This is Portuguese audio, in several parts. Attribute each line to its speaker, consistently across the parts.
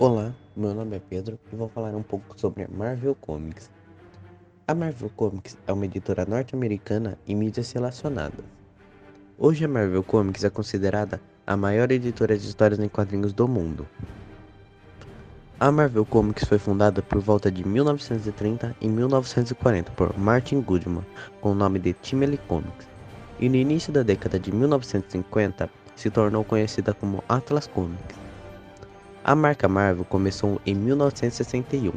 Speaker 1: Olá, meu nome é Pedro e vou falar um pouco sobre a Marvel Comics. A Marvel Comics é uma editora norte-americana em mídias relacionadas. Hoje a Marvel Comics é considerada a maior editora de histórias em quadrinhos do mundo. A Marvel Comics foi fundada por volta de 1930 e 1940 por Martin Goodman, com o nome de Timely Comics, e no início da década de 1950 se tornou conhecida como Atlas Comics. A marca Marvel começou em 1961,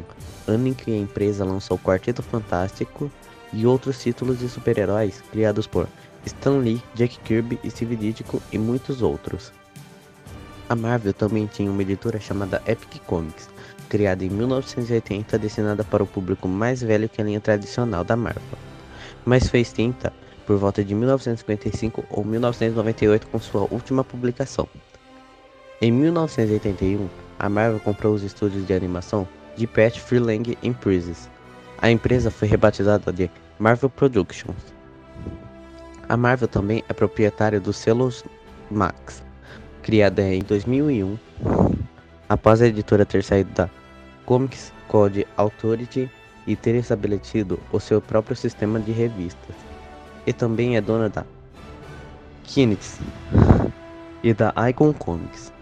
Speaker 1: ano em que a empresa lançou Quarteto Fantástico e outros títulos de super-heróis criados por Stan Lee, Jack Kirby, Steve Ditko e muitos outros. A Marvel também tinha uma editora chamada Epic Comics, criada em 1980 destinada para o público mais velho que a linha tradicional da Marvel, mas foi extinta por volta de 1955 ou 1998 com sua última publicação. Em 1981, a Marvel comprou os estúdios de animação de Pat Freelang Empresas. A empresa foi rebatizada de Marvel Productions. A Marvel também é proprietária dos selos Max, criada em 2001, após a editora ter saído da Comics Code Authority e ter estabelecido o seu próprio sistema de revistas. E também é dona da Kinix e da Icon Comics.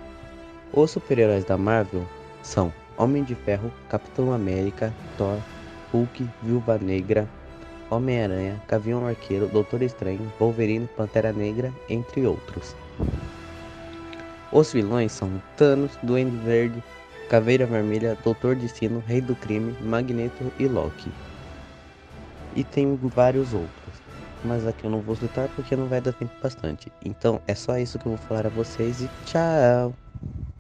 Speaker 1: Os super-heróis da Marvel são Homem de Ferro, Capitão América, Thor, Hulk, Viúva Negra, Homem-Aranha, Gavião Arqueiro, Doutor Estranho, Wolverine, Pantera Negra, entre outros. Os vilões são Thanos, Duende Verde, Caveira Vermelha, Doutor Destino, Rei do Crime, Magneto e Loki. E tem vários outros, mas aqui eu não vou citar porque não vai dar tempo bastante. Então é só isso que eu vou falar a vocês e tchau!